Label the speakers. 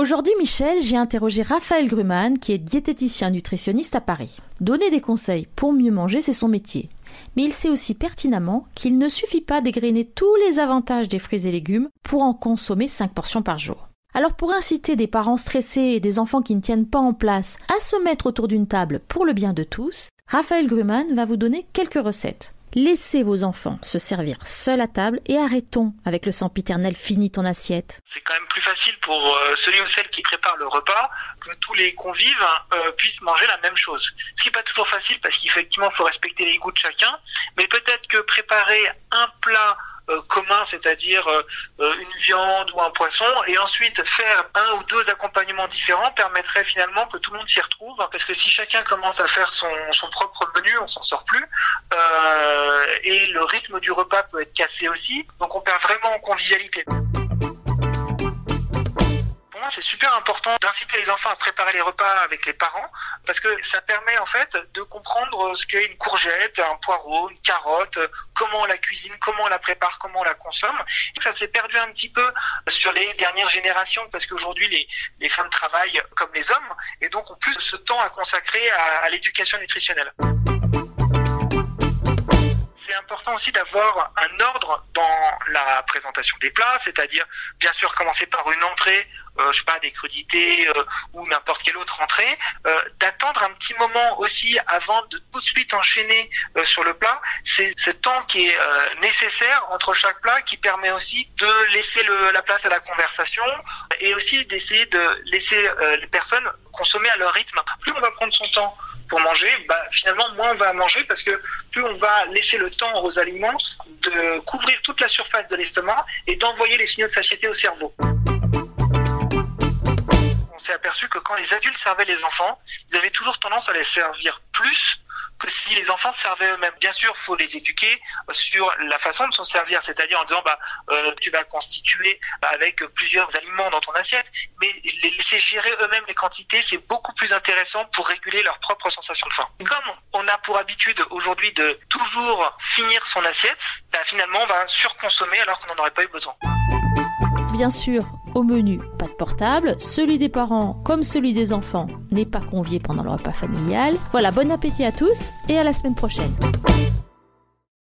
Speaker 1: Aujourd'hui, Michel, j'ai interrogé Raphaël Gruman, qui est diététicien nutritionniste à Paris. Donner des conseils pour mieux manger, c'est son métier. Mais il sait aussi pertinemment qu'il ne suffit pas d'égrener tous les avantages des fruits et légumes pour en consommer 5 portions par jour. Alors pour inciter des parents stressés et des enfants qui ne tiennent pas en place à se mettre autour d'une table pour le bien de tous, Raphaël Gruman va vous donner quelques recettes. Laissez vos enfants se servir seuls à table et arrêtons avec le sempiternel fini ton assiette.
Speaker 2: C'est quand même plus facile pour euh, celui ou celle qui prépare le repas que tous les convives euh, puissent manger la même chose. Ce qui n'est pas toujours facile parce qu'effectivement il faut respecter les goûts de chacun, mais peut-être que préparer un plat euh, commun, c'est-à-dire une viande ou un poisson, et ensuite faire un ou deux accompagnements différents permettrait finalement que tout le monde s'y retrouve, parce que si chacun commence à faire son, propre menu, on s'en sort plus. Et le rythme du repas peut être cassé aussi. Donc on perd vraiment en convivialité Pour moi, c'est super important d'inciter les enfants à préparer les repas avec les parents parce que ça permet en fait de comprendre ce qu'est une courgette, un poireau, une carotte, comment on la cuisine, comment on la prépare, comment on la consomme. Ça s'est perdu un petit peu sur les dernières générations parce qu'aujourd'hui les, les femmes travaillent comme les hommes et donc ont plus ce temps à consacrer à l'éducation nutritionnelle important aussi d'avoir un ordre dans la présentation des plats, c'est-à-dire bien sûr commencer par une entrée, euh, je sais pas, des crudités euh, ou n'importe quelle autre entrée, euh, d'attendre un petit moment aussi avant de tout de suite enchaîner euh, sur le plat. C'est ce temps qui est nécessaire entre chaque plat qui permet aussi de laisser la place à la conversation et aussi d'essayer de laisser les personnes consommer à leur rythme. Plus on va prendre son temps pour manger, bah, finalement, moins on va manger parce que plus on va laisser le temps aux aliments de couvrir toute la surface de l'estomac et d'envoyer les signaux de satiété au cerveau. On s'est aperçu que quand les adultes servaient les enfants, ils avaient toujours tendance à les servir plus que si les enfants servaient eux-mêmes. Bien sûr, faut les éduquer sur la façon de s'en servir, c'est-à-dire en disant bah euh, tu vas constituer avec plusieurs aliments dans ton assiette, mais les laisser gérer eux-mêmes les quantités, c'est beaucoup plus intéressant pour réguler leur propre sensation de faim. Comme on a pour habitude aujourd'hui de toujours finir son assiette, bah, finalement on va surconsommer alors qu'on n'en aurait pas eu besoin.
Speaker 1: Bien sûr, au menu, pas de portable. Celui des parents, comme celui des enfants, n'est pas convié pendant le repas familial. Voilà, bon appétit à tous et à la semaine prochaine.